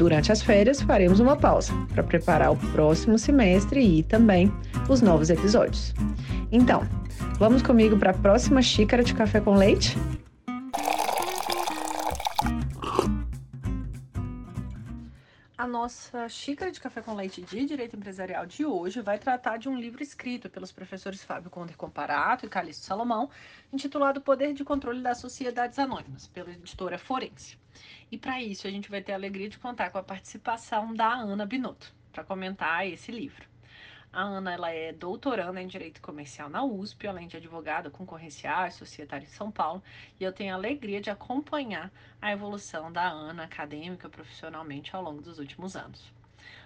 Durante as férias, faremos uma pausa para preparar o próximo semestre e também os novos episódios. Então, vamos comigo para a próxima xícara de café com leite? Nossa xícara de café com leite de direito empresarial de hoje vai tratar de um livro escrito pelos professores Fábio Conder Comparato e Calixto Salomão, intitulado Poder de Controle das Sociedades Anônimas, pela editora Forense. E para isso a gente vai ter a alegria de contar com a participação da Ana Binotto para comentar esse livro. A Ana ela é doutoranda em Direito Comercial na USP, além de advogada concorrencial e societária em São Paulo, e eu tenho a alegria de acompanhar a evolução da Ana acadêmica profissionalmente ao longo dos últimos anos.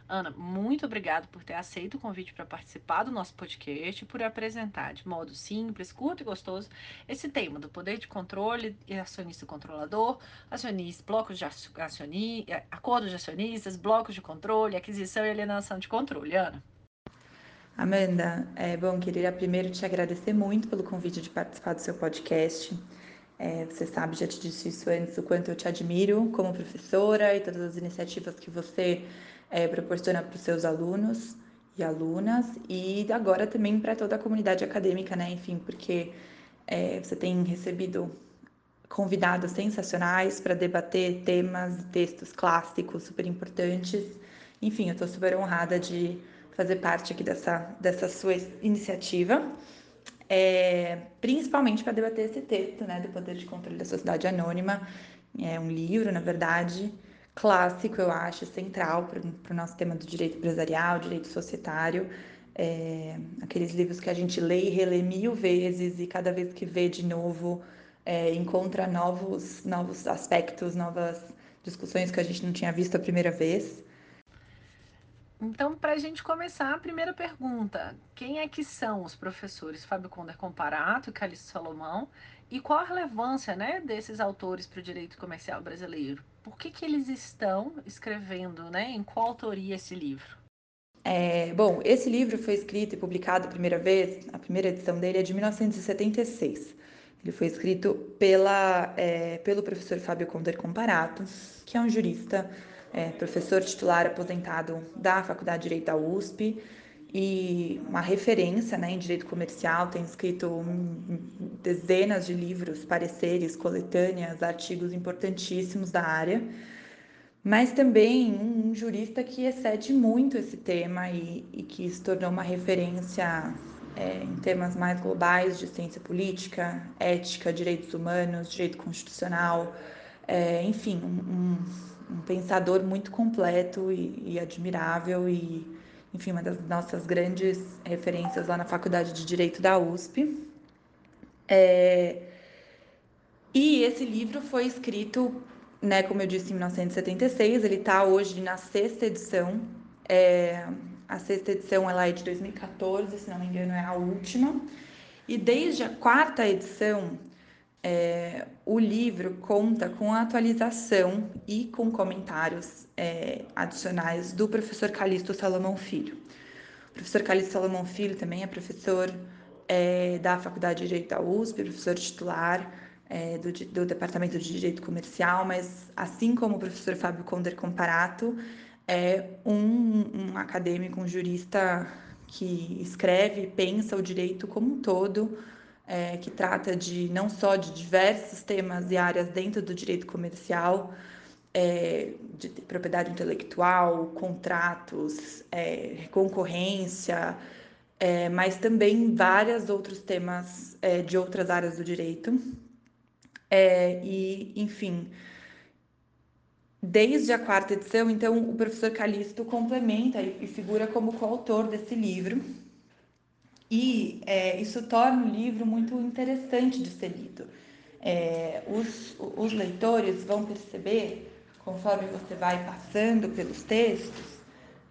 Ana, muito obrigado por ter aceito o convite para participar do nosso podcast e por apresentar de modo simples, curto e gostoso esse tema do poder de controle e acionista controlador, acionista, blocos de acionistas, acordos de acionistas, blocos de controle, aquisição e alienação de controle. Ana. Amanda, é bom, queria primeiro te agradecer muito pelo convite de participar do seu podcast. É, você sabe, já te disse isso antes, o quanto eu te admiro como professora e todas as iniciativas que você é, proporciona para os seus alunos e alunas e agora também para toda a comunidade acadêmica, né? Enfim, porque é, você tem recebido convidados sensacionais para debater temas textos clássicos super importantes. Enfim, eu estou super honrada de fazer parte aqui dessa, dessa sua iniciativa, é, principalmente para debater esse texto, né, do Poder de Controle da Sociedade Anônima. É um livro, na verdade, clássico, eu acho, central para o nosso tema do direito empresarial, direito societário. É, aqueles livros que a gente lê e relê mil vezes e cada vez que vê de novo é, encontra novos, novos aspectos, novas discussões que a gente não tinha visto a primeira vez. Então, para a gente começar, a primeira pergunta: quem é que são os professores Fábio Conder Comparato e Calixto Salomão e qual a relevância né, desses autores para o direito comercial brasileiro? Por que, que eles estão escrevendo, né? Em qual autoria esse livro? É, bom, esse livro foi escrito e publicado a primeira vez, a primeira edição dele é de 1976. Ele foi escrito pela, é, pelo professor Fábio Conder Comparato, que é um jurista, é, professor titular aposentado da Faculdade de Direito da USP, e uma referência né, em direito comercial, tem escrito dezenas de livros, pareceres, coletâneas, artigos importantíssimos da área, mas também um jurista que excede muito esse tema e, e que se tornou uma referência é, em temas mais globais de ciência política, ética, direitos humanos, direito constitucional, é, enfim, um, um, um, pensador muito completo e, e admirável e enfim, uma das nossas grandes referências lá na Faculdade de Direito da USP. É... E esse livro foi escrito, né, como eu disse, em 1976, ele está hoje na sexta edição. É... A sexta edição ela é de 2014, se não me engano, é a última. E desde a quarta edição, é, o livro conta com a atualização e com comentários é, adicionais do professor Calixto Salomão Filho. O professor Calixto Salomão Filho também é professor é, da Faculdade de Direito da USP, professor titular, é, do, do, Departamento de Direito Comercial, mas assim como o professor Fábio Conder Comparato, é um, um acadêmico, um jurista que escreve e pensa o direito como um todo, é, que trata de não só de diversos temas e áreas dentro do direito comercial, é, de propriedade intelectual, contratos, é, concorrência, é, mas também vários outros temas é, de outras áreas do direito. É, e, enfim, desde a quarta edição, então, o professor Calixto complementa e, figura como coautor desse livro. E é, isso torna o livro muito interessante de ser lido. É, os, os leitores vão perceber, conforme você vai passando pelos textos,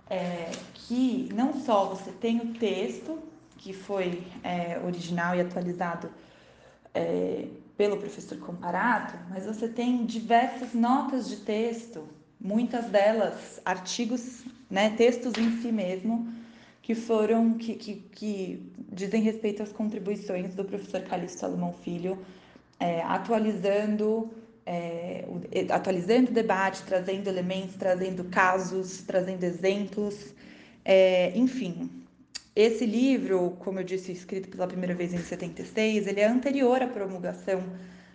é, que não só você tem o texto, que foi é, original e atualizado é, pelo professor Comparato, mas você tem diversas notas de texto, muitas delas artigos, né, textos em si mesmo, que foram, que, que, que dizem respeito às contribuições do professor Calixto Salomão Filho, é, atualizando, é, atualizando o debate, trazendo elementos, trazendo casos, trazendo exemplos, é, enfim, esse livro, como eu disse, escrito pela primeira vez em 76, ele é anterior à promulgação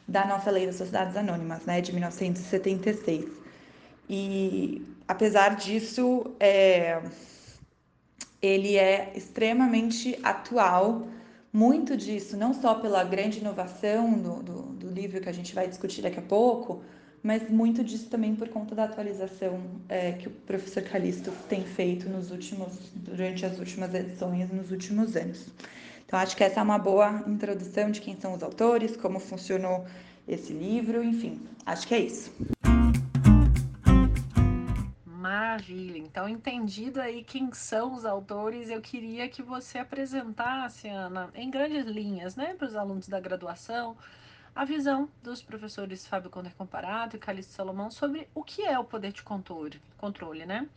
da nossa Lei das Sociedades Anônimas, né, de 1976. E, apesar disso, é, ele é extremamente atual, muito disso, não só pela grande inovação do, do, do livro que a gente vai discutir daqui a pouco, mas muito disso também por conta da atualização é, que o professor Calixto tem feito nos últimos, durante as últimas edições, nos últimos anos. Então, acho que essa é uma boa introdução de quem são os autores, como funcionou esse livro, enfim, acho que é isso. Maravilha. Então, entendido aí quem são os autores, eu queria que você apresentasse, Ana, em grandes linhas, né, para os alunos da graduação, a visão dos professores Fábio Conter Comparato e Calixto Salomão sobre o que é o poder de controle, controle, né?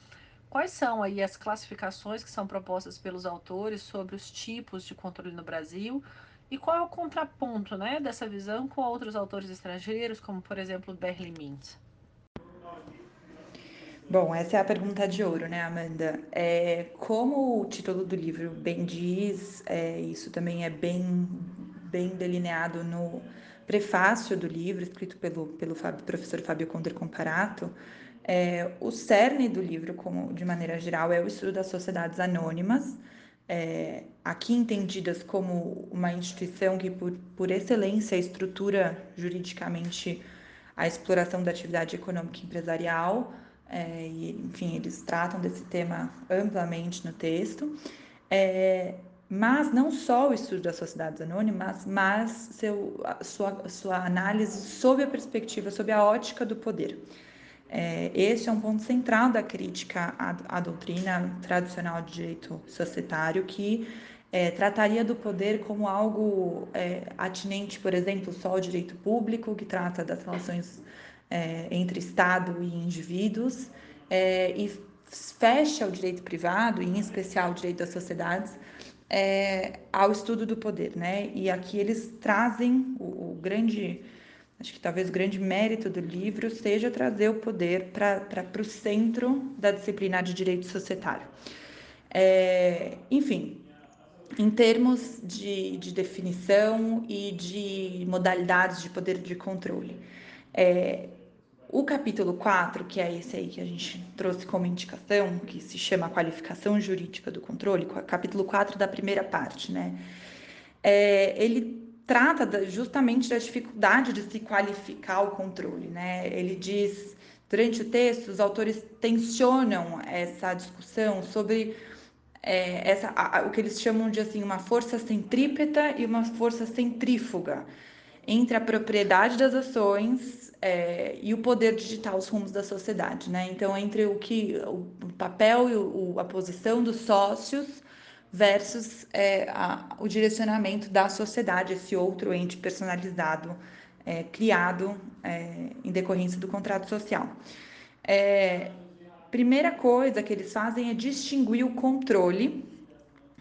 Quais são aí as classificações que são propostas pelos autores sobre os tipos de controle no Brasil e qual é o contraponto, né, dessa visão com outros autores estrangeiros, como por exemplo Berlim Mintz? Bom, essa é a pergunta de ouro, né, Amanda? É, como o título do livro bem diz, é, isso também é bem, bem delineado no, prefácio do livro, escrito pelo, pelo Fábio, professor Fábio Conder Comparato, é, o cerne do livro, como, de maneira geral, é o estudo das sociedades anônimas, é, aqui entendidas como uma instituição que, por, por excelência, estrutura juridicamente a exploração da atividade econômica e empresarial, é, e, enfim, eles tratam desse tema amplamente no texto. É, mas não só o estudo das sociedades anônimas, mas seu, sua, sua análise sob a perspectiva, sob a ótica do poder. É, é um ponto central da crítica à, à doutrina tradicional de direito societário, que é, trataria do poder como algo é, atinente, por exemplo, só ao direito público, que trata das relações é, entre Estado e indivíduos, é, e fecha o direito privado, em especial o direito das sociedades, é, ao estudo do poder, né? E aqui eles trazem o, o, grande, acho que talvez o grande mérito do livro seja trazer o poder para o centro da disciplina de direito societário. É, enfim, em termos de, de, definição e de modalidades de poder de controle. É, o capítulo 4, que é esse aí que a gente trouxe como indicação, que se chama Qualificação Jurídica do Controle, capítulo 4 da primeira parte, né? É, ele trata justamente da dificuldade de se qualificar o controle, né? Ele diz, durante o texto, os autores tensionam essa discussão sobre é, essa, a, o que eles chamam de assim, uma força centrípeta e uma força centrífuga entre a propriedade das ações é, e o poder digital, os rumos da sociedade, né? Então, entre o que o papel e o, a posição dos sócios versus é, a, o direcionamento da sociedade, esse outro ente personalizado é, criado é, em decorrência do contrato social. É, primeira coisa que eles fazem é distinguir o controle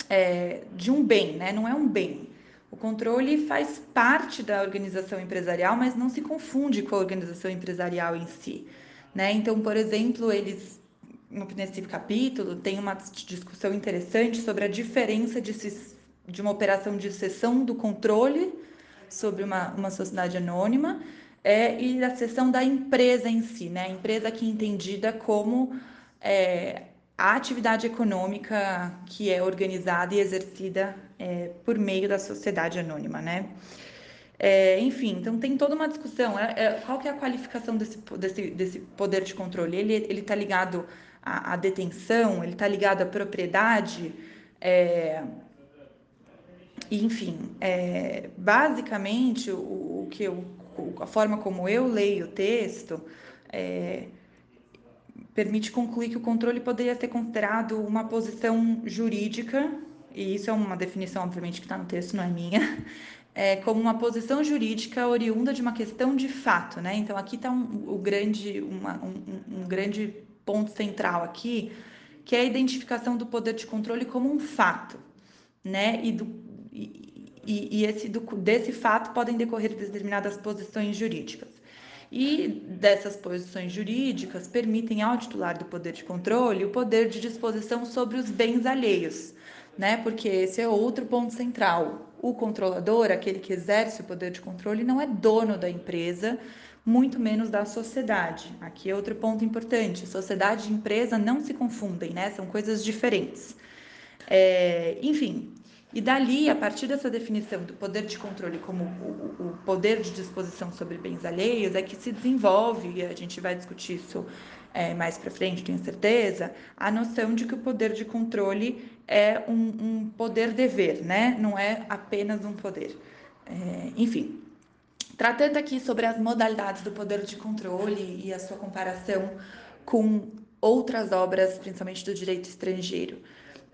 é, de um bem, né? Não é um bem. O controle faz parte da organização empresarial, mas não se confunde com a organização empresarial em si. Né? Então, por exemplo, eles nesse capítulo tem uma discussão interessante sobre a diferença de, de uma operação de cessão do controle sobre uma, uma sociedade anônima é, e a cessão da empresa em si, né? A empresa aqui entendida como é, a atividade econômica que é organizada e exercida é, por meio da sociedade anônima, né? É, enfim, então tem toda uma discussão. É, é, qual que é a qualificação desse, desse, desse poder de controle? Ele está ligado à, à, detenção? Ele está ligado à propriedade? É, enfim, é, basicamente, o, o, que eu, a forma como eu leio o texto permite concluir que o controle poderia ser considerado uma posição jurídica, e isso é uma definição, obviamente, que está no texto, não é minha, é, como uma posição jurídica oriunda de uma questão de fato, né? Então aqui está um, grande, uma, um, um, grande ponto central aqui, que é a identificação do poder de controle como um fato, né? E, do, e, e esse, do, desse fato podem decorrer determinadas posições jurídicas. E dessas posições jurídicas permitem ao titular do poder de controle o poder de disposição sobre os bens alheios, né? Porque esse é outro ponto central. O controlador, aquele que exerce o poder de controle, não é dono da empresa, muito menos da sociedade. Aqui é outro ponto importante: sociedade e empresa não se confundem, né? São coisas diferentes. É, enfim, e dali, a partir dessa definição do poder de controle como o, poder de disposição sobre bens alheios, é que se desenvolve, e a gente vai discutir isso é, mais para frente, tenho certeza, a noção de que o poder de controle é um, um poder-dever, né? Não é apenas um poder. É, enfim, tratando aqui sobre as modalidades do poder de controle e a sua comparação com outras obras, principalmente do direito estrangeiro.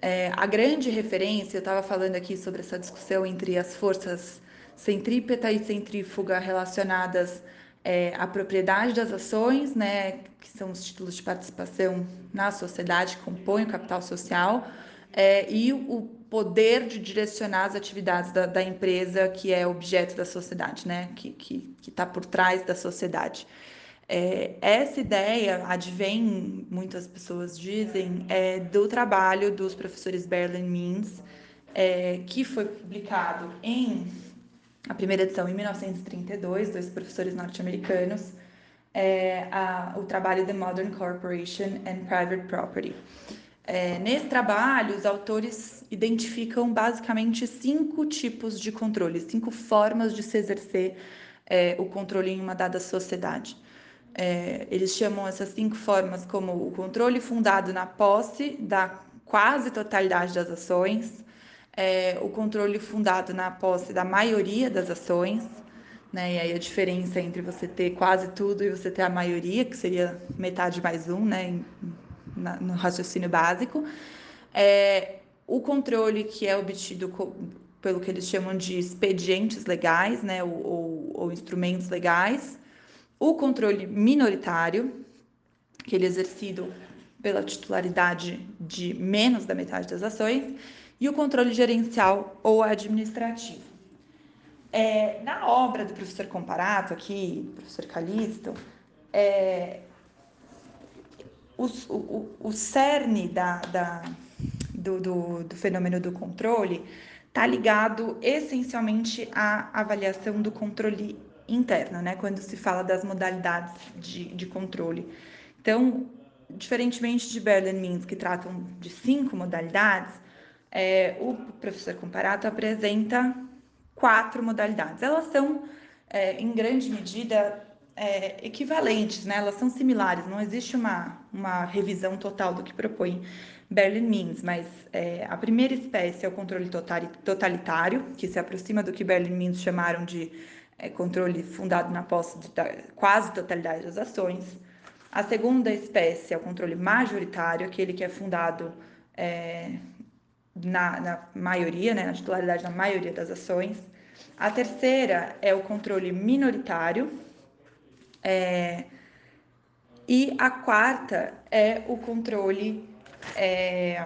É, a grande referência, eu estava falando aqui sobre essa discussão entre as forças centrípeta e centrífuga relacionadas é, à propriedade das ações, né, que são os títulos de participação na sociedade que compõem o capital social, é, e o poder de direcionar as atividades da, da, empresa que é objeto da sociedade, né? que está que, que tá por trás da sociedade. É, essa ideia advém, muitas pessoas dizem, é, do trabalho dos professores Berlin Means, é, que foi publicado em a primeira edição em 1932, dois professores norte-americanos, é, o trabalho The Modern Corporation and Private Property. É, nesse trabalho, os autores identificam basicamente cinco tipos de controle, cinco formas de se exercer é, o controle em uma dada sociedade. É, eles chamam essas cinco formas como o controle fundado na posse da quase totalidade das ações, é, o controle fundado na posse da maioria das ações, né? E aí a diferença entre você ter quase tudo e você ter a maioria, que seria metade mais um, né? Na, no raciocínio básico. É, o controle que é obtido pelo que eles chamam de expedientes legais, né, ou, ou, ou instrumentos legais, o controle minoritário, que ele é exercido pela titularidade de menos da metade das ações, e o controle gerencial ou administrativo. É, na obra do professor Comparato, aqui, professor Calisto, é, os, o, o cerne da, da do, do, do fenômeno do controle está ligado essencialmente à avaliação do controle interno, né? Quando se fala das modalidades de, de controle. Então, diferentemente de Berlin Means, que tratam de cinco modalidades, é, o professor Comparato apresenta quatro modalidades. Elas são, é, em grande medida, é, equivalentes, né? elas são similares, não existe uma, uma revisão total do que propõe Berlin Means, mas é, a primeira espécie é o controle totalitário, que se aproxima do que Berlin Means chamaram de é, controle fundado na posse de quase totalidade das ações. A segunda espécie é o controle majoritário, aquele que é fundado é, na, na maioria, né, na titularidade da maioria das ações. A terceira é o controle minoritário, é, e a quarta é o controle é,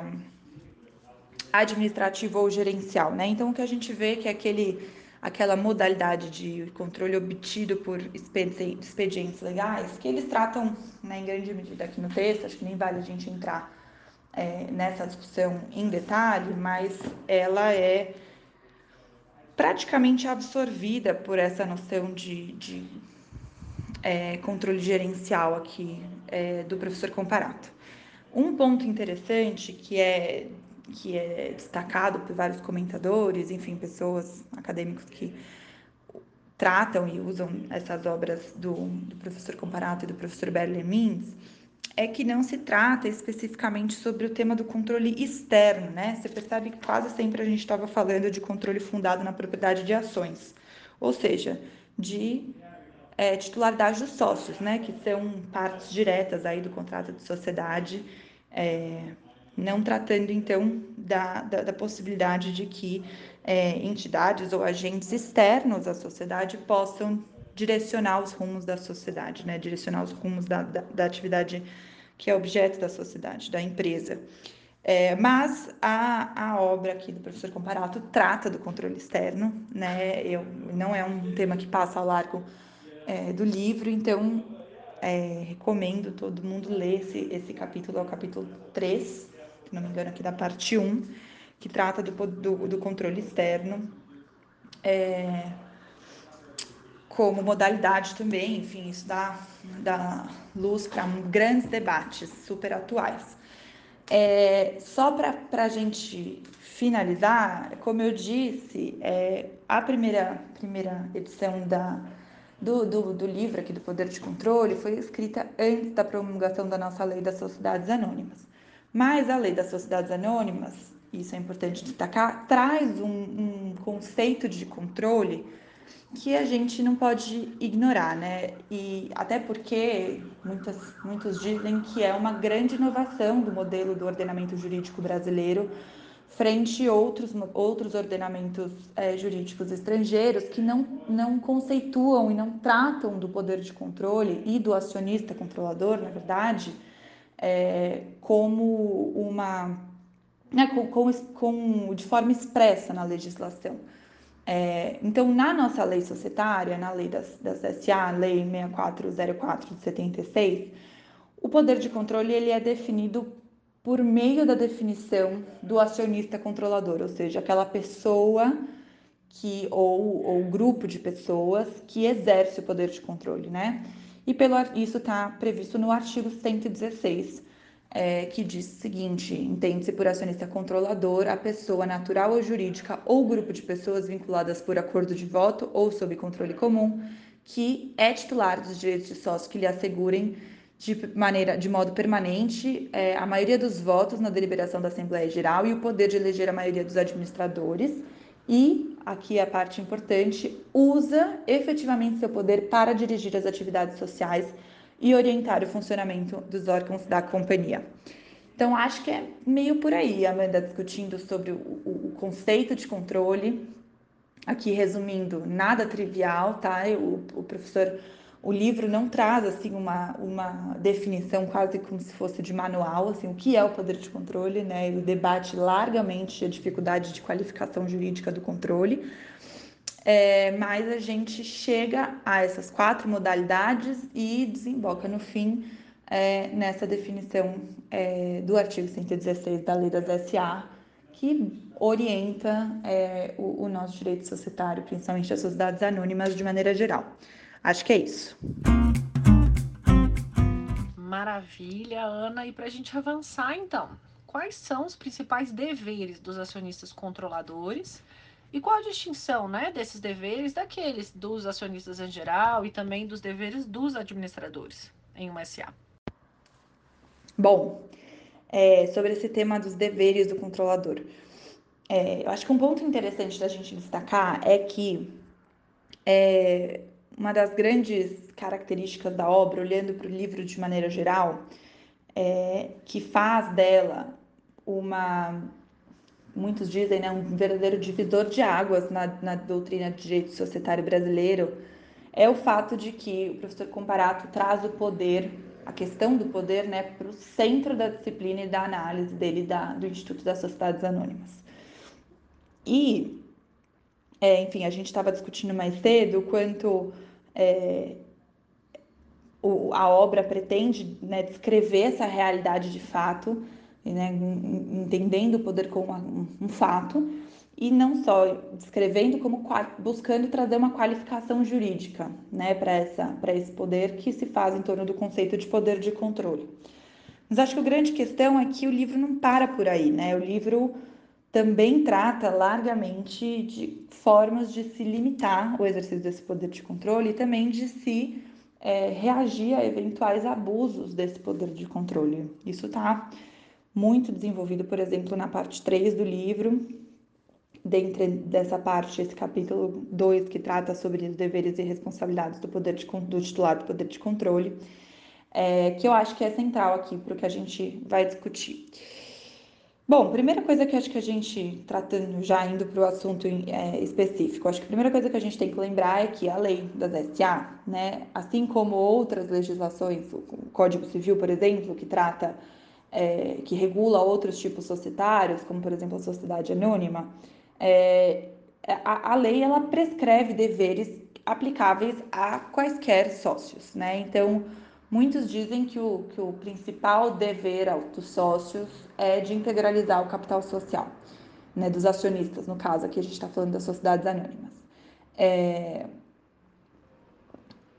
administrativo ou gerencial, né? Então o que a gente vê é que aquele aquela modalidade de controle obtido por expedientes legais, que eles tratam né, em grande medida aqui no texto, acho que nem vale a gente entrar é, nessa discussão em detalhe, mas ela é praticamente absorvida por essa noção de, de é, controle gerencial aqui é, do professor Comparato. Um ponto interessante que é que é destacado por vários comentadores, enfim, pessoas acadêmicos que tratam e usam essas obras do, do professor Comparato e do professor Berle Mins, é que não se trata especificamente sobre o tema do controle externo, né? Você percebe que quase sempre a gente estava falando de controle fundado na propriedade de ações, ou seja, de é, titularidade dos sócios, né? Que são partes diretas aí do contrato de sociedade. É, não tratando então da, da, da possibilidade de que é, entidades ou agentes externos à sociedade possam direcionar os rumos da sociedade, né? direcionar os rumos da, da, da atividade que é objeto da sociedade, da empresa. É, mas a, a obra aqui do professor Comparato trata do controle externo, né? Eu, não é um tema que passa ao largo é, do livro, então é, recomendo todo mundo ler esse, esse capítulo, é o capítulo 3, se não me engano, aqui da parte 1, que trata do, do, do controle externo, é, como modalidade também, enfim, isso dá, dá luz para grandes debates super atuais. É, só para a gente finalizar, como eu disse, é, a primeira, primeira edição da, do, do, do, livro aqui do Poder de Controle foi escrita antes da promulgação da nossa lei das sociedades anônimas. Mas a lei das sociedades anônimas, isso é importante destacar, traz um, um conceito de controle que a gente não pode ignorar, né? E até porque muitas, muitos dizem que é uma grande inovação do modelo do ordenamento jurídico brasileiro frente outros, outros ordenamentos é, jurídicos estrangeiros que não, não conceituam e não tratam do poder de controle e do acionista controlador, na verdade, é, como uma. Né, com, com, com, de forma expressa na legislação. É, então, na nossa lei societária, na lei das, das SA, lei 6404 de 76, o poder de controle ele é definido por meio da definição do acionista controlador, ou seja, aquela pessoa que ou, ou grupo de pessoas que exerce o poder de controle, né? E pelo, isso está previsto no artigo 116, é, que diz o seguinte: entende-se por acionista controlador a pessoa natural ou jurídica ou grupo de pessoas vinculadas por acordo de voto ou sob controle comum, que é titular dos direitos de sócio que lhe assegurem de maneira de modo permanente é, a maioria dos votos na deliberação da Assembleia Geral e o poder de eleger a maioria dos administradores e, aqui é a parte importante, usa efetivamente seu poder para dirigir as atividades sociais e orientar o funcionamento dos órgãos da companhia. Então, acho que é meio por aí, Amanda, discutindo sobre o, o, o conceito de controle. Aqui, resumindo, nada trivial, tá? O, o professor o livro não traz assim uma, uma definição quase como se fosse de manual, assim, o que é o poder de controle, né? Ele debate largamente a dificuldade de qualificação jurídica do controle. É, mas a gente chega a essas quatro modalidades e desemboca no fim é, nessa definição é, do artigo 116 da Lei das SA, que orienta é, o, o nosso direito societário, principalmente as sociedades anônimas de maneira geral. Acho que é isso. Maravilha, Ana. E para a gente avançar, então, quais são os principais deveres dos acionistas controladores e qual a distinção né, desses deveres daqueles dos acionistas em geral e também dos deveres dos administradores em uma SA? Bom, é, sobre esse tema dos deveres do controlador, é, eu acho que um ponto interessante da gente destacar é que é, uma das grandes características da obra, olhando para o livro de maneira geral, é, que faz dela uma, muitos dizem, né, um verdadeiro divisor de águas na, na doutrina de direito societário brasileiro, é o fato de que o professor Comparato traz o poder, a questão do poder, né, para o centro da disciplina e da análise dele da, do Instituto das Sociedades Anônimas. E, é, enfim, a gente estava discutindo mais cedo quanto é, o, a obra pretende né, descrever essa realidade de fato, né, entendendo o poder como um, um fato, e não só descrevendo, como buscando trazer uma qualificação jurídica né, para esse poder que se faz em torno do conceito de poder de controle. Mas acho que a grande questão é que o livro não para por aí, né? O livro também trata largamente de formas de se limitar o exercício desse poder de controle e também de se é, reagir a eventuais abusos desse poder de controle. Isso está muito desenvolvido, por exemplo, na parte 3 do livro, dentro dessa parte, esse capítulo 2 que trata sobre os deveres e responsabilidades do poder de, do titular do poder de controle, é, que eu acho que é central aqui para o que a gente vai discutir. Bom, primeira coisa que acho que a gente, tratando já indo para o assunto é, específico, acho que a primeira coisa que a gente tem que lembrar é que a lei das SA, né, assim como outras legislações, o Código Civil, por exemplo, que trata, é, que regula outros tipos societários, como por exemplo a sociedade anônima, é, a, a, lei ela prescreve deveres aplicáveis a quaisquer sócios, né? Então, muitos dizem que o, que o principal dever dos sócios é de integralizar o capital social, né? Dos acionistas, no caso aqui a gente está falando das sociedades anônimas. É,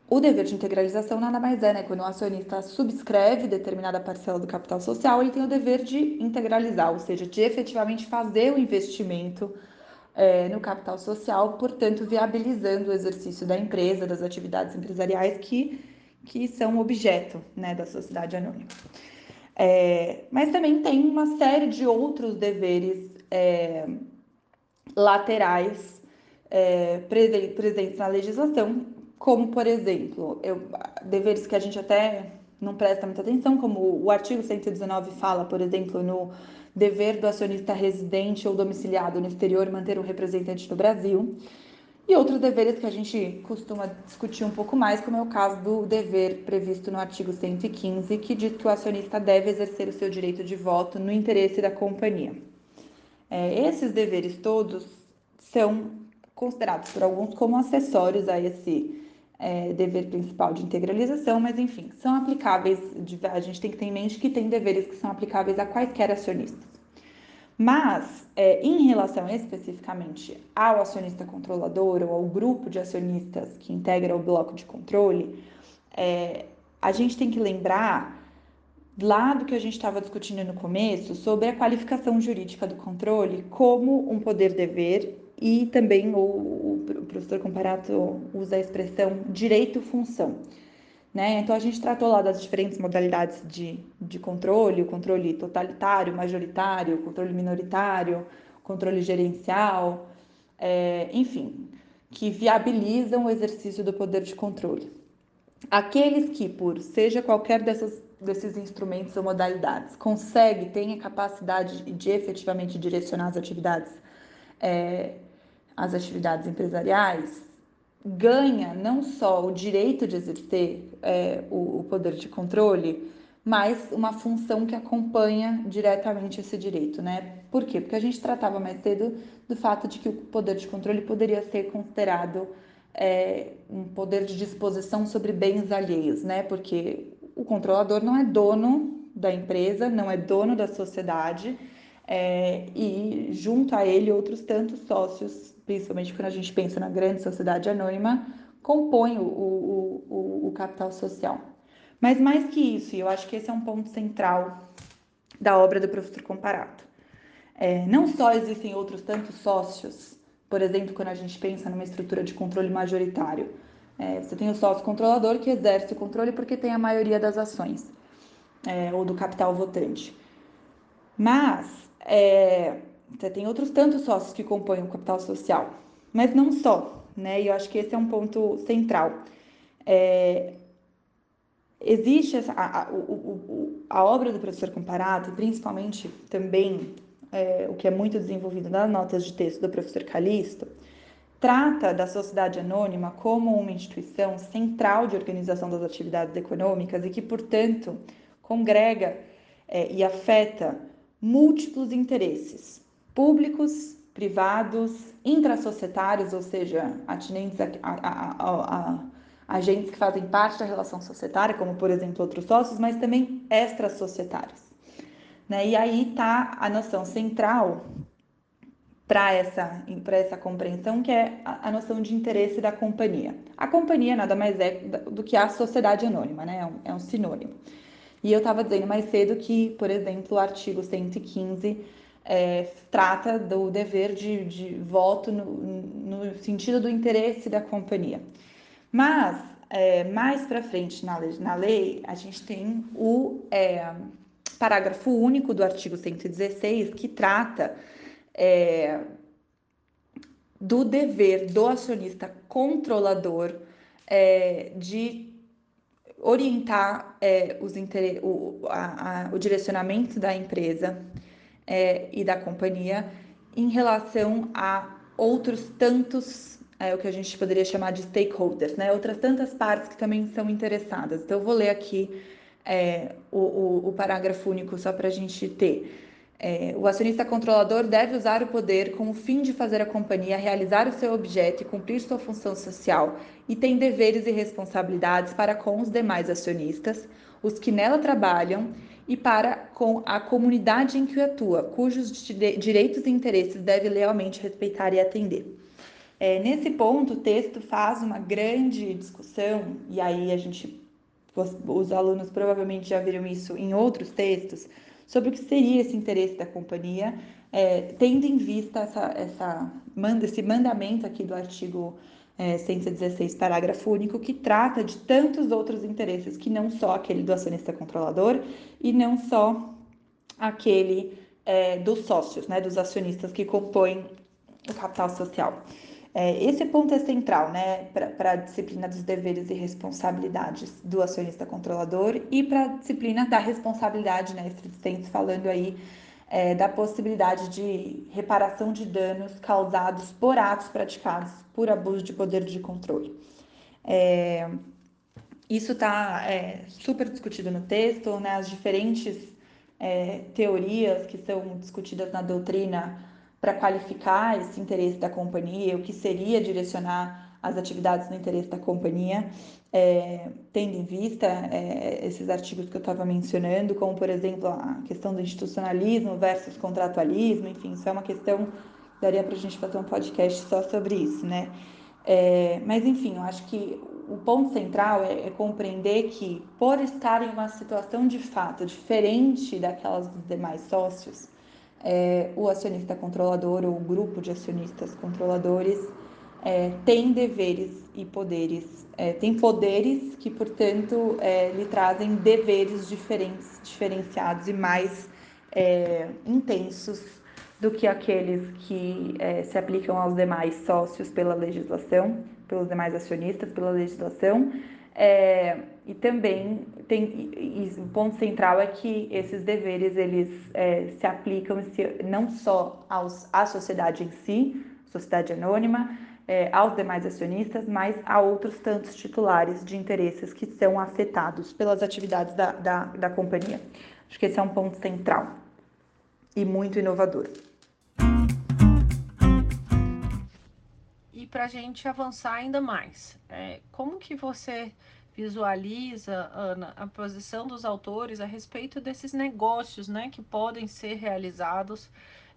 o dever de integralização nada mais é, né? Quando o acionista subscreve determinada parcela do capital social, ele tem o dever de integralizar, ou seja, de efetivamente fazer o investimento é, no capital social, portanto, viabilizando o exercício da empresa, das atividades empresariais que, que são objeto né, da sociedade anônima. É, mas também tem uma série de outros deveres é, laterais é, presentes na legislação, como, por exemplo, eu, deveres que a gente até não presta muita atenção, como o artigo 119 fala, por exemplo, no dever do acionista residente ou domiciliado no exterior manter um representante no Brasil. E outros deveres que a gente costuma discutir um pouco mais, como é o caso do dever previsto no artigo 115, que diz que o acionista deve exercer o seu direito de voto no interesse da companhia. É, esses deveres todos são considerados por alguns como acessórios a esse é, dever principal de integralização, mas enfim, são aplicáveis, a gente tem que ter em mente que tem deveres que são aplicáveis a quaisquer acionistas. Mas, é, em relação especificamente ao acionista controlador ou ao grupo de acionistas que integra o bloco de controle, é, a gente tem que lembrar lá do que a gente estava discutindo no começo sobre a qualificação jurídica do controle como um poder-dever e também o, o, professor Comparato usa a expressão direito-função. Né? Então, a gente tratou lá das diferentes modalidades de, de controle, o controle totalitário, majoritário, controle minoritário, controle gerencial, é, enfim, que viabilizam o exercício do poder de controle. Aqueles que, por seja qualquer dessas, desses instrumentos ou modalidades, consegue, tem a capacidade de efetivamente direcionar as atividades é, as atividades empresariais, ganha não só o direito de exercer é, o, o poder de controle, mas uma função que acompanha diretamente esse direito, né? Por quê? Porque a gente tratava mais cedo do fato de que o poder de controle poderia ser considerado é, um poder de disposição sobre bens alheios, né? Porque o controlador não é dono da empresa, não é dono da sociedade, é, e junto a ele outros tantos sócios principalmente quando a gente pensa na grande sociedade anônima, compõe o, o, o, o capital social. Mas mais que isso, e eu acho que esse é um ponto central da obra do professor Comparato, é, não só existem outros tantos sócios, por exemplo, quando a gente pensa numa estrutura de controle majoritário, é, você tem o sócio controlador que exerce o controle porque tem a maioria das ações é, ou do capital votante. Mas é, você tem outros tantos sócios que compõem o capital social, mas não só, né? E eu acho que esse é um ponto central. É, existe essa, a, a, o, a, obra do professor Comparato, principalmente também é, o que é muito desenvolvido nas notas de texto do professor Calisto, trata da sociedade anônima como uma instituição central de organização das atividades econômicas e que, portanto, congrega é, e afeta múltiplos interesses públicos, privados intrasocietários, ou seja, atinentes a, a, a, a, agentes que fazem parte da relação societária, como por exemplo outros sócios, mas também extrasocietários. Né? E aí está a noção central para essa, essa compreensão, que é a, a, noção de interesse da companhia. A companhia nada mais é do que a sociedade anônima, né? é, um, é um sinônimo. E eu estava dizendo mais cedo que, por exemplo, o artigo 115 é, trata do dever de, de voto no, no, sentido do interesse da companhia. Mas, é, mais para frente na lei, na lei, a gente tem o é, parágrafo único do artigo 116 que trata é, do dever do acionista controlador é, de orientar é, os o, a, a, o direcionamento da empresa é, e da companhia em relação a outros tantos, é, o que a gente poderia chamar de stakeholders, né? outras tantas partes que também são interessadas. Então, eu vou ler aqui é, o, o, o, parágrafo único só para a gente ter. É, o acionista controlador deve usar o poder com o fim de fazer a companhia realizar o seu objeto e cumprir sua função social e tem deveres e responsabilidades para com os demais acionistas, os que nela trabalham e para com a comunidade em que atua, cujos direitos e interesses deve lealmente respeitar e atender. É, nesse ponto, o texto faz uma grande discussão, e aí a gente, os alunos provavelmente já viram isso em outros textos, sobre o que seria esse interesse da companhia, é, tendo em vista essa, essa, esse mandamento aqui do artigo é, 116, parágrafo único, que trata de tantos outros interesses que não só aquele do acionista controlador e não só aquele é, dos sócios, né, dos acionistas que compõem o capital social. É, esse ponto é central né, para a disciplina dos deveres e responsabilidades do acionista controlador e para a disciplina da responsabilidade, né, estamos falando aí é, da possibilidade de reparação de danos causados por atos praticados por abuso de poder de controle. É, isso está é, super discutido no texto, né, as diferentes é, teorias que são discutidas na doutrina para qualificar esse interesse da companhia, o que seria direcionar as atividades no interesse da companhia, é, tendo em vista é, esses artigos que eu estava mencionando, como por exemplo a questão do institucionalismo versus contratualismo, enfim, isso é uma questão, daria para a gente fazer um podcast só sobre isso, né? É, mas enfim, eu acho que o ponto central é, é, compreender que, por estar em uma situação de fato diferente daquelas dos demais sócios, é, o acionista controlador ou o grupo de acionistas controladores é, tem deveres e poderes, é, tem poderes que, portanto, é, lhe trazem deveres diferentes, diferenciados e mais é, intensos do que aqueles que é, se aplicam aos demais sócios pela legislação, pelos demais acionistas pela legislação. É, e também tem e, o ponto central é que esses deveres eles é, se aplicam se, não só aos, à sociedade em si, sociedade anônima, é, aos demais acionistas, mas a outros tantos titulares de interesses que são afetados pelas atividades da, da, da companhia. Acho que esse é um ponto central e muito inovador. Para a gente avançar ainda mais, é, como que você visualiza, Ana, a posição dos autores a respeito desses negócios né, que podem ser realizados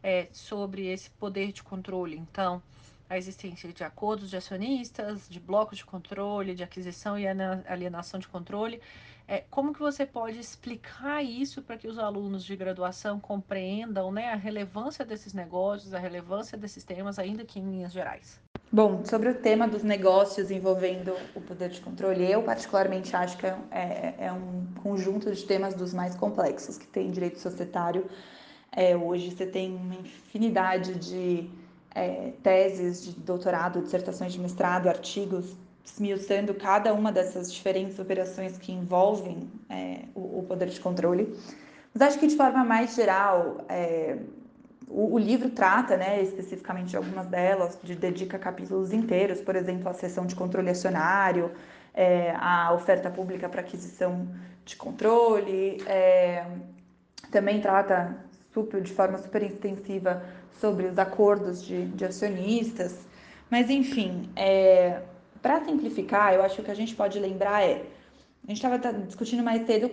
é, sobre esse poder de controle. Então, a existência de acordos de acionistas, de blocos de controle, de aquisição e alienação de controle. É, como que você pode explicar isso para que os alunos de graduação compreendam né, a relevância desses negócios, a relevância desses temas, ainda que em linhas gerais? Bom, sobre o tema dos negócios envolvendo o poder de controle, eu particularmente acho que é, é, é um conjunto de temas dos mais complexos que tem direito societário. É, hoje você tem uma infinidade de é, teses de doutorado, dissertações de mestrado, artigos esmiuçando cada uma dessas diferentes operações que envolvem é, o, o, poder de controle. Mas acho que de forma mais geral, o, o, livro trata, né, especificamente de algumas delas, de, dedica capítulos inteiros, por exemplo, a sessão de controle acionário, é, a oferta pública para aquisição de controle, é, também trata super, de forma super extensiva sobre os acordos de, de acionistas. Mas, enfim, é, para simplificar, eu acho que o que a gente pode lembrar é: a gente estava discutindo mais cedo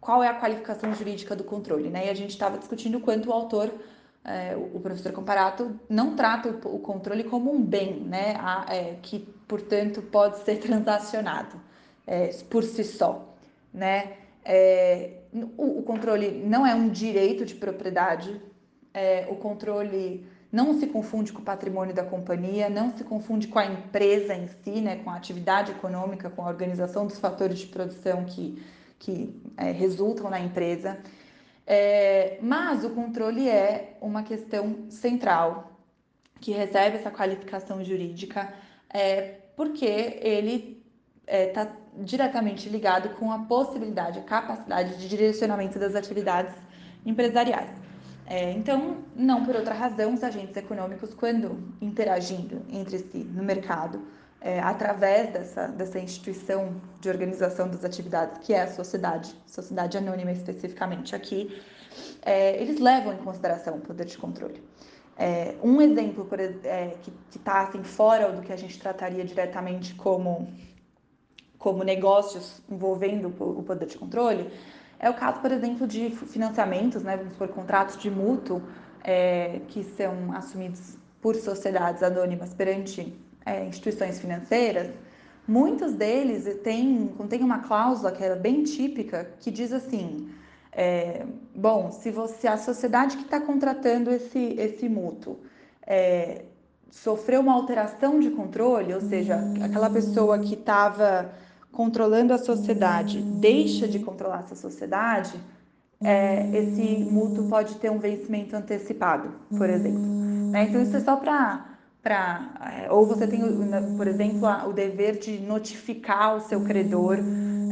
qual é a qualificação jurídica do controle, né? E a gente estava discutindo quanto o autor, é, o professor Comparato, não trata o, controle como um bem, né? A, é, que, portanto, pode ser transacionado é, por si só, né? É, o, o, controle não é um direito de propriedade, é, o controle não se confunde com o patrimônio da companhia, não se confunde com a empresa em si, né, com a atividade econômica, com a organização dos fatores de produção que, que é, resultam na empresa. É, mas o controle é uma questão central que recebe essa qualificação jurídica é, porque ele está é, diretamente ligado com a possibilidade, a capacidade de direcionamento das atividades empresariais. É, então, não por outra razão, os agentes econômicos, quando interagindo entre si no mercado, é, através dessa, dessa instituição de organização das atividades, que é a sociedade, sociedade anônima especificamente aqui, é, eles levam em consideração o poder de controle. É, um exemplo por, é, que está assim, fora do que a gente trataria diretamente como como negócios envolvendo o poder de controle, é o caso, por exemplo, de financiamentos, né, vamos por contratos de mútuo, é, que são assumidos por sociedades anônimas perante é, instituições financeiras. Muitos deles têm, contém uma cláusula que é bem típica, que diz assim, é, bom, se você a sociedade que está contratando esse, esse mútuo é, sofreu uma alteração de controle, ou seja, aquela pessoa que estava controlando a sociedade deixa de controlar essa sociedade, é, esse mútuo pode ter um vencimento antecipado, por exemplo. Né? Então, isso é só para. É, ou você tem, por exemplo, o dever de notificar o seu credor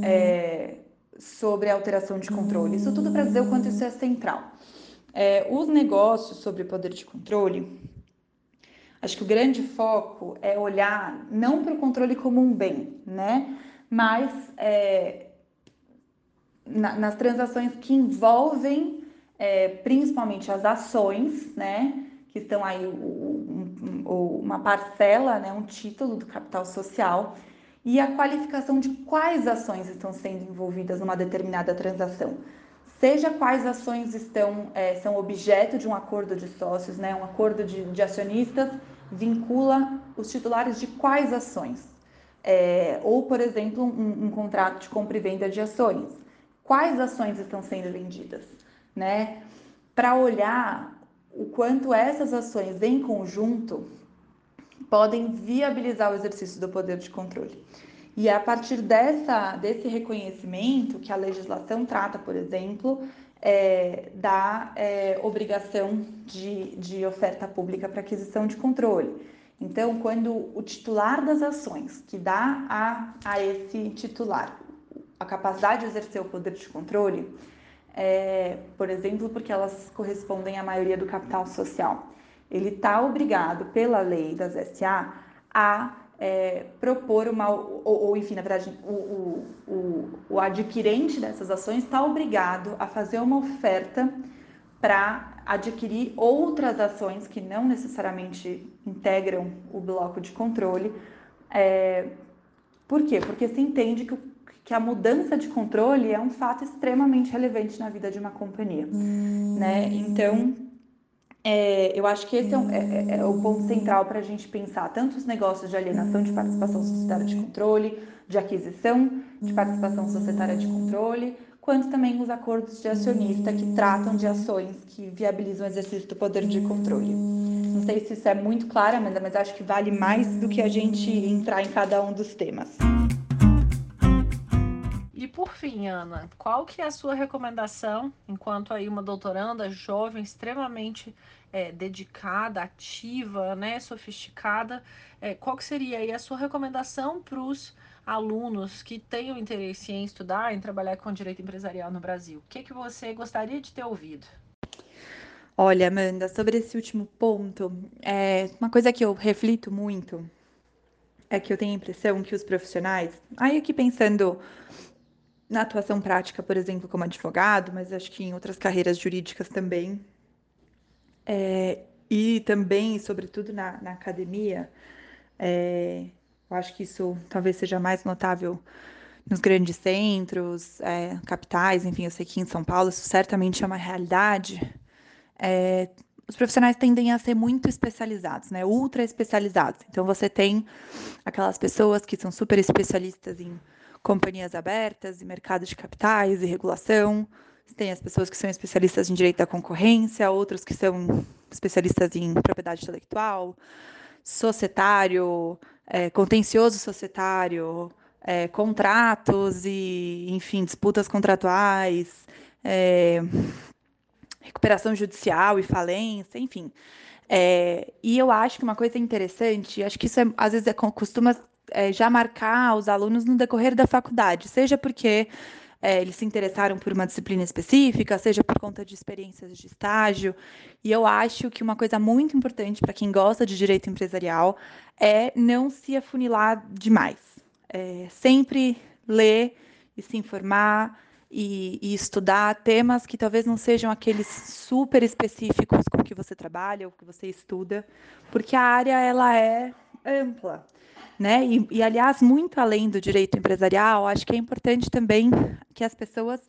é, sobre a alteração de controle. Isso tudo para dizer o quanto isso é central. É, os negócios sobre poder de controle, acho que o grande foco é olhar não para o controle como um bem, né? mas é, na, nas transações que envolvem é, principalmente as ações, né, que estão aí o, o, uma parcela, né, um título do capital social, e a qualificação de quais ações estão sendo envolvidas numa determinada transação. Seja quais ações estão é, são objeto de um acordo de sócios, né, um acordo de, de acionistas vincula os titulares de quais ações. É, ou, por exemplo, um, um, contrato de compra e venda de ações. Quais ações estão sendo vendidas? Né? Para olhar o quanto essas ações em conjunto podem viabilizar o exercício do poder de controle. E é a partir dessa, desse reconhecimento que a legislação trata, por exemplo, é, da é, obrigação de, de oferta pública para aquisição de controle. Então, quando o titular das ações, que dá a, a esse titular a capacidade de exercer o poder de controle, é, por exemplo, porque elas correspondem à maioria do capital social, ele está obrigado pela lei das SA a é, propor uma, ou, ou, enfim, na verdade, o, o, o, o adquirente dessas ações está obrigado a fazer uma oferta para adquirir outras ações que não necessariamente integram o bloco de controle. É, por quê? Porque se entende que, que a mudança de controle é um fato extremamente relevante na vida de uma companhia. Hum. Né? Então, é, eu acho que esse é, um, é, é, é o ponto central para a gente pensar tanto os negócios de alienação de participação societária de controle, de aquisição de participação societária de controle, quanto também os acordos de acionista que tratam de ações que viabilizam o exercício do poder de controle. Não sei se isso é muito claro, Amanda, mas acho que vale mais do que a gente entrar em cada um dos temas. Por fim, Ana, qual que é a sua recomendação, enquanto aí uma doutoranda jovem, extremamente é, dedicada, ativa, né, sofisticada, é, qual que seria aí a sua recomendação para os alunos que tenham interesse em estudar, em trabalhar com direito empresarial no Brasil? O que, que você gostaria de ter ouvido? Olha, Amanda, sobre esse último ponto, é, uma coisa que eu reflito muito é que eu tenho a impressão que os profissionais, aí aqui pensando na atuação prática, por exemplo, como advogado, mas acho que em outras carreiras jurídicas também, é, e também, sobretudo na, na academia, é, eu acho que isso talvez seja mais notável nos grandes centros, é, capitais, enfim, eu sei que em São Paulo isso certamente é uma realidade. É, os profissionais tendem a ser muito especializados, né? Ultra especializados. Então você tem aquelas pessoas que são super especialistas em companhias abertas e mercado de capitais e regulação. Tem as pessoas que são especialistas em direito da concorrência, outros que são especialistas em propriedade intelectual, societário, é, contencioso societário, é, contratos e, enfim, disputas contratuais, é, recuperação judicial e falência, enfim. É, e eu acho que uma coisa interessante, acho que isso é, às vezes é, costuma é, já marcar os alunos no decorrer da faculdade, seja porque é, eles se interessaram por uma disciplina específica, seja por conta de experiências de estágio. E eu acho que uma coisa muito importante para quem gosta de direito empresarial é não se afunilar demais. É, sempre ler e se informar e, e, estudar temas que talvez não sejam aqueles super específicos com que você trabalha ou que você estuda, porque a área ela é ampla. Né? E, e, aliás, muito além do direito empresarial, acho que é importante também que as pessoas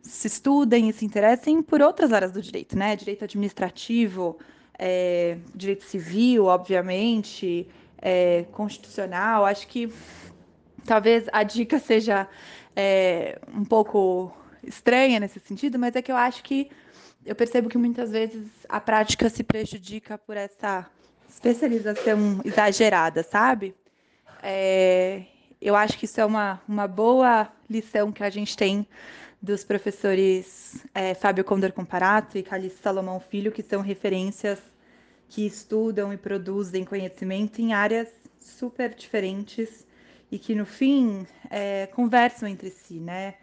se estudem e se interessem por outras áreas do direito, né? Direito administrativo, é, direito civil, obviamente, é, constitucional. Acho que talvez a dica seja é, um pouco estranha nesse sentido, mas é que eu acho que eu percebo que muitas vezes a prática se prejudica por essa especialização exagerada, sabe? É, eu acho que isso é uma, uma boa lição que a gente tem dos professores é, Fábio Condor Comparato e Calice Salomão Filho, que são referências que estudam e produzem conhecimento em áreas super diferentes e que, no fim, é, conversam entre si, né?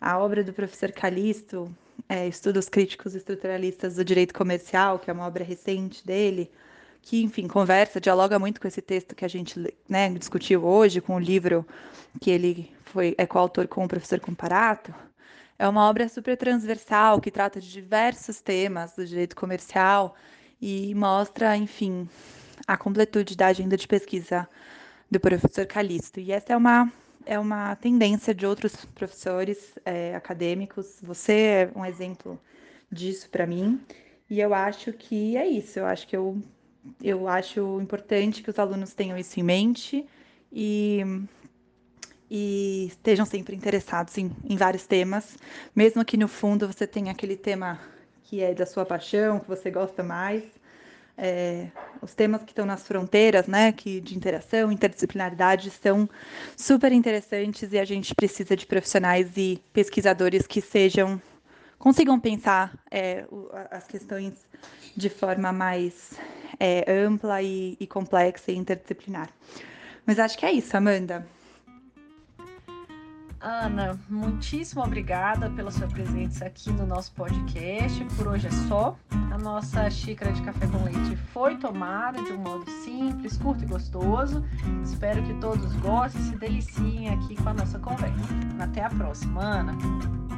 A obra do professor Calisto, é, Estudos Críticos Estruturalistas do Direito Comercial, que é uma obra recente dele, que, enfim, conversa, dialoga muito com esse texto que a gente né, discutiu hoje, com o livro que ele foi é coautor com o professor Comparato. É uma obra super transversal que trata de diversos temas do direito comercial e mostra, enfim, a completude da agenda de pesquisa do professor Calixto. E essa é uma é uma tendência de outros professores é, acadêmicos. Você é um exemplo disso para mim. E eu acho que é isso. Eu acho que eu eu acho importante que os alunos tenham isso em mente e, e estejam sempre interessados em, em vários temas, mesmo que no fundo você tenha aquele tema que é da sua paixão, que você gosta mais. É, os temas que estão nas fronteiras, né, que de interação, interdisciplinaridade, são super interessantes e a gente precisa de profissionais e pesquisadores que sejam consigam pensar é, as questões de forma mais é, ampla e, e complexa e interdisciplinar. Mas acho que é isso, Amanda. Ana, muitíssimo obrigada pela sua presença aqui no nosso podcast. Por hoje é só. A nossa xícara de café com leite foi tomada de um modo simples, curto e gostoso. Espero que todos gostem e se deliciem aqui com a nossa conversa. Até a próxima, Ana.